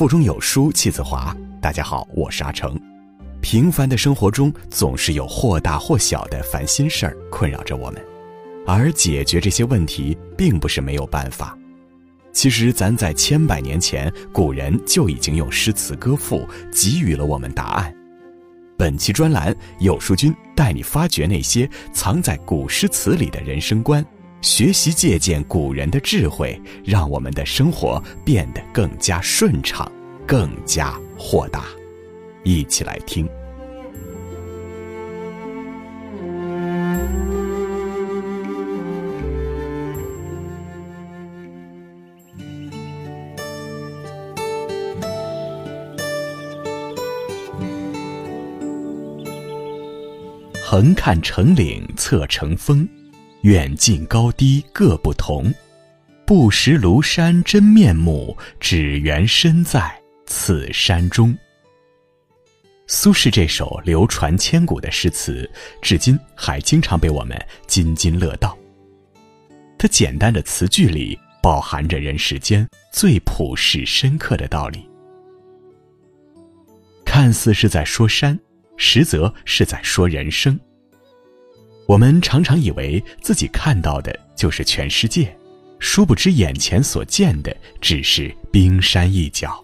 腹中有书气自华。大家好，我是阿成。平凡的生活中，总是有或大或小的烦心事儿困扰着我们，而解决这些问题，并不是没有办法。其实，咱在千百年前，古人就已经用诗词歌赋给予了我们答案。本期专栏，有书君带你发掘那些藏在古诗词里的人生观。学习借鉴古人的智慧，让我们的生活变得更加顺畅，更加豁达。一起来听。横看成岭侧成峰。远近高低各不同，不识庐山真面目，只缘身在此山中。苏轼这首流传千古的诗词，至今还经常被我们津津乐道。它简单的词句里，饱含着人世间最朴实深刻的道理。看似是在说山，实则是在说人生。我们常常以为自己看到的就是全世界，殊不知眼前所见的只是冰山一角。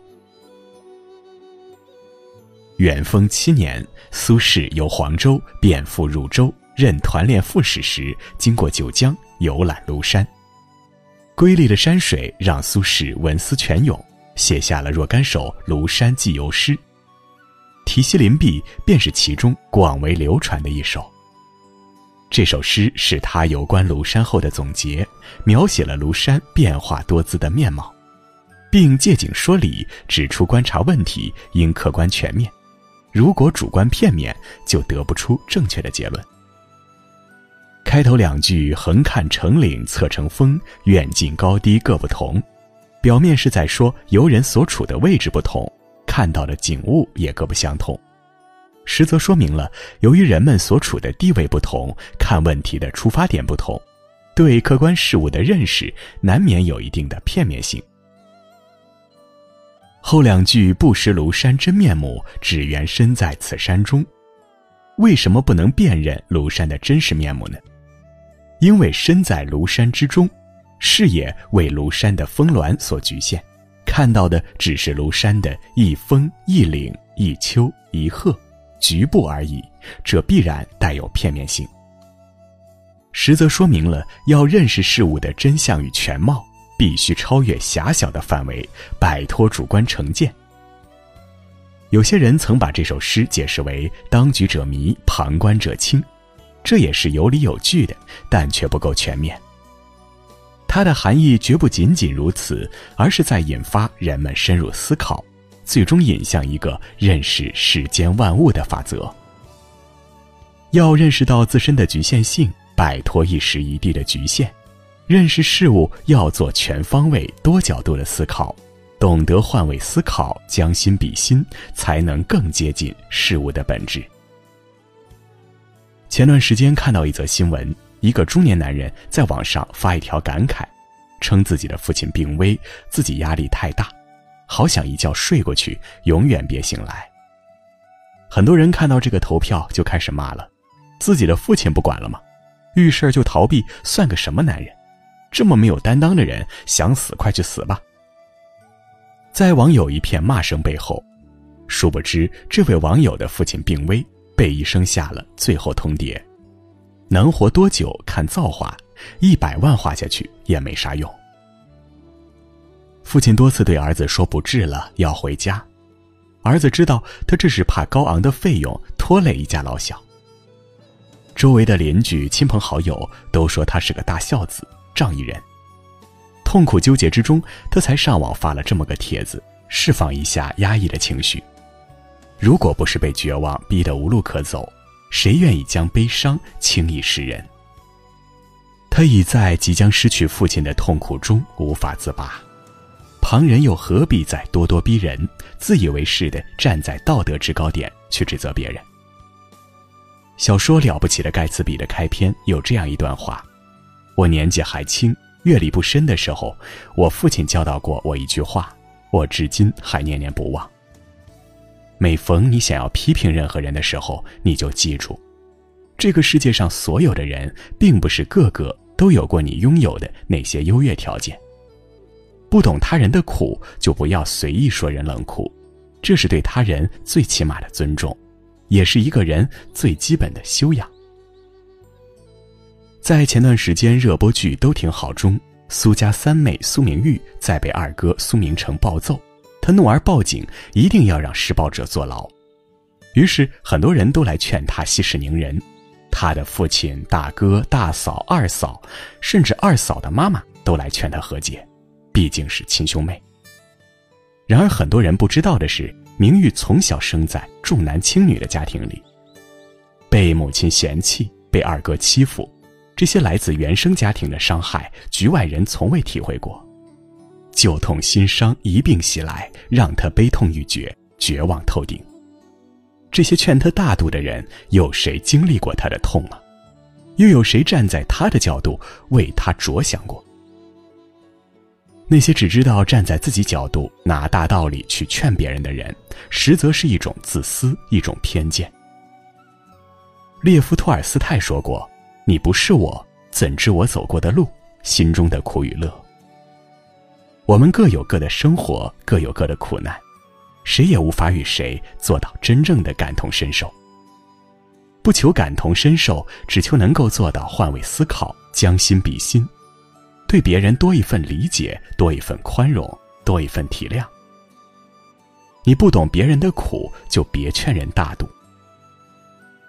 元丰七年，苏轼由黄州贬赴汝州任团练副使时，经过九江，游览庐山。瑰丽的山水让苏轼文思泉涌，写下了若干首庐山寄游诗。题西林壁便是其中广为流传的一首。这首诗是他游观庐山后的总结，描写了庐山变化多姿的面貌，并借景说理，指出观察问题应客观全面。如果主观片面，就得不出正确的结论。开头两句“横看成岭侧成峰，远近高低各不同”，表面是在说游人所处的位置不同，看到的景物也各不相同。实则说明了，由于人们所处的地位不同，看问题的出发点不同，对客观事物的认识难免有一定的片面性。后两句“不识庐山真面目，只缘身在此山中”，为什么不能辨认庐山的真实面目呢？因为身在庐山之中，视野为庐山的峰峦所局限，看到的只是庐山的一峰一岭一丘一壑。局部而已，这必然带有片面性。实则说明了，要认识事物的真相与全貌，必须超越狭小的范围，摆脱主观成见。有些人曾把这首诗解释为“当局者迷，旁观者清”，这也是有理有据的，但却不够全面。它的含义绝不仅仅如此，而是在引发人们深入思考。最终引向一个认识世间万物的法则。要认识到自身的局限性，摆脱一时一地的局限，认识事物要做全方位、多角度的思考，懂得换位思考，将心比心，才能更接近事物的本质。前段时间看到一则新闻，一个中年男人在网上发一条感慨，称自己的父亲病危，自己压力太大。好想一觉睡过去，永远别醒来。很多人看到这个投票就开始骂了：“自己的父亲不管了吗？遇事就逃避，算个什么男人？这么没有担当的人，想死快去死吧！”在网友一片骂声背后，殊不知这位网友的父亲病危，被医生下了最后通牒：能活多久看造化，一百万花下去也没啥用。父亲多次对儿子说不治了，要回家。儿子知道他这是怕高昂的费用拖累一家老小。周围的邻居、亲朋好友都说他是个大孝子、仗义人。痛苦纠结之中，他才上网发了这么个帖子，释放一下压抑的情绪。如果不是被绝望逼得无路可走，谁愿意将悲伤轻易示人？他已在即将失去父亲的痛苦中无法自拔。旁人又何必再咄咄逼人、自以为是的站在道德制高点去指责别人？小说《了不起的盖茨比》的开篇有这样一段话：我年纪还轻、阅历不深的时候，我父亲教导过我一句话，我至今还念念不忘。每逢你想要批评任何人的时候，你就记住，这个世界上所有的人，并不是个个都有过你拥有的那些优越条件。不懂他人的苦，就不要随意说人冷酷，这是对他人最起码的尊重，也是一个人最基本的修养。在前段时间热播剧《都挺好》中，苏家三妹苏明玉在被二哥苏明成暴揍。他怒而报警，一定要让施暴者坐牢。于是很多人都来劝他息事宁人。他的父亲、大哥、大嫂、二嫂，甚至二嫂的妈妈都来劝他和解，毕竟是亲兄妹。然而很多人不知道的是，明玉从小生在重男轻女的家庭里，被母亲嫌弃，被二哥欺负，这些来自原生家庭的伤害，局外人从未体会过。旧痛新伤一并袭来，让他悲痛欲绝，绝望透顶。这些劝他大度的人，有谁经历过他的痛吗？又有谁站在他的角度为他着想过？那些只知道站在自己角度拿大道理去劝别人的人，实则是一种自私，一种偏见。列夫·托尔斯泰说过：“你不是我，怎知我走过的路，心中的苦与乐？”我们各有各的生活，各有各的苦难，谁也无法与谁做到真正的感同身受。不求感同身受，只求能够做到换位思考，将心比心，对别人多一份理解，多一份宽容，多一份体谅。你不懂别人的苦，就别劝人大度。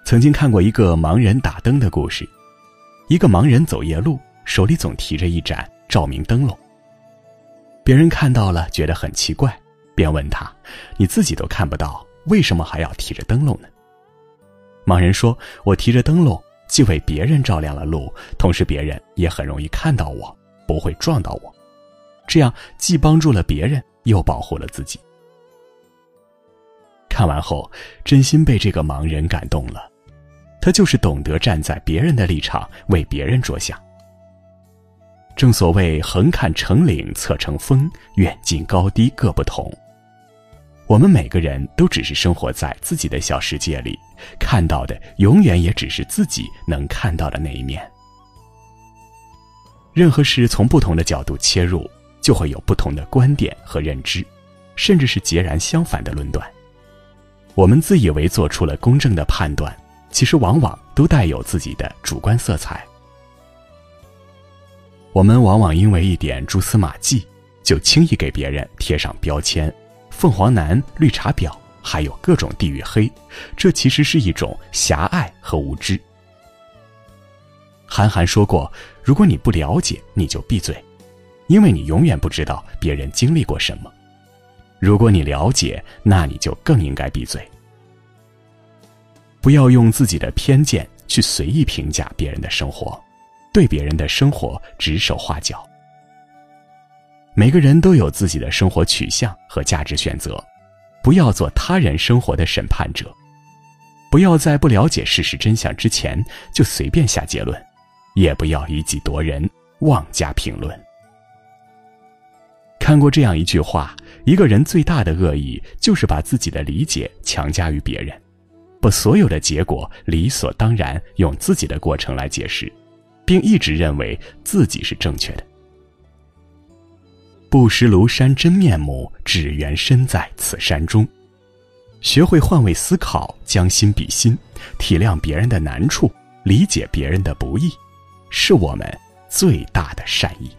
曾经看过一个盲人打灯的故事，一个盲人走夜路，手里总提着一盏照明灯笼。别人看到了，觉得很奇怪，便问他：“你自己都看不到，为什么还要提着灯笼呢？”盲人说：“我提着灯笼，既为别人照亮了路，同时别人也很容易看到我，不会撞到我，这样既帮助了别人，又保护了自己。”看完后，真心被这个盲人感动了，他就是懂得站在别人的立场，为别人着想。正所谓横看成岭侧成峰，远近高低各不同。我们每个人都只是生活在自己的小世界里，看到的永远也只是自己能看到的那一面。任何事从不同的角度切入，就会有不同的观点和认知，甚至是截然相反的论断。我们自以为做出了公正的判断，其实往往都带有自己的主观色彩。我们往往因为一点蛛丝马迹，就轻易给别人贴上标签，凤凰男、绿茶婊，还有各种地域黑，这其实是一种狭隘和无知。韩寒说过：“如果你不了解，你就闭嘴，因为你永远不知道别人经历过什么；如果你了解，那你就更应该闭嘴。不要用自己的偏见去随意评价别人的生活。”对别人的生活指手画脚。每个人都有自己的生活取向和价值选择，不要做他人生活的审判者，不要在不了解事实真相之前就随便下结论，也不要以己夺人，妄加评论。看过这样一句话：一个人最大的恶意，就是把自己的理解强加于别人，把所有的结果理所当然用自己的过程来解释。并一直认为自己是正确的。不识庐山真面目，只缘身在此山中。学会换位思考，将心比心，体谅别人的难处，理解别人的不易，是我们最大的善意。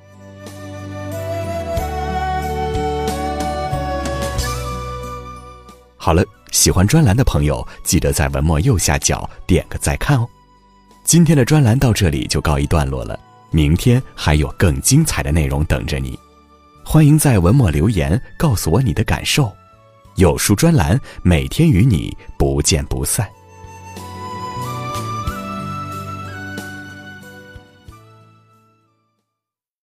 好了，喜欢专栏的朋友，记得在文末右下角点个再看哦。今天的专栏到这里就告一段落了，明天还有更精彩的内容等着你，欢迎在文末留言告诉我你的感受，有书专栏每天与你不见不散。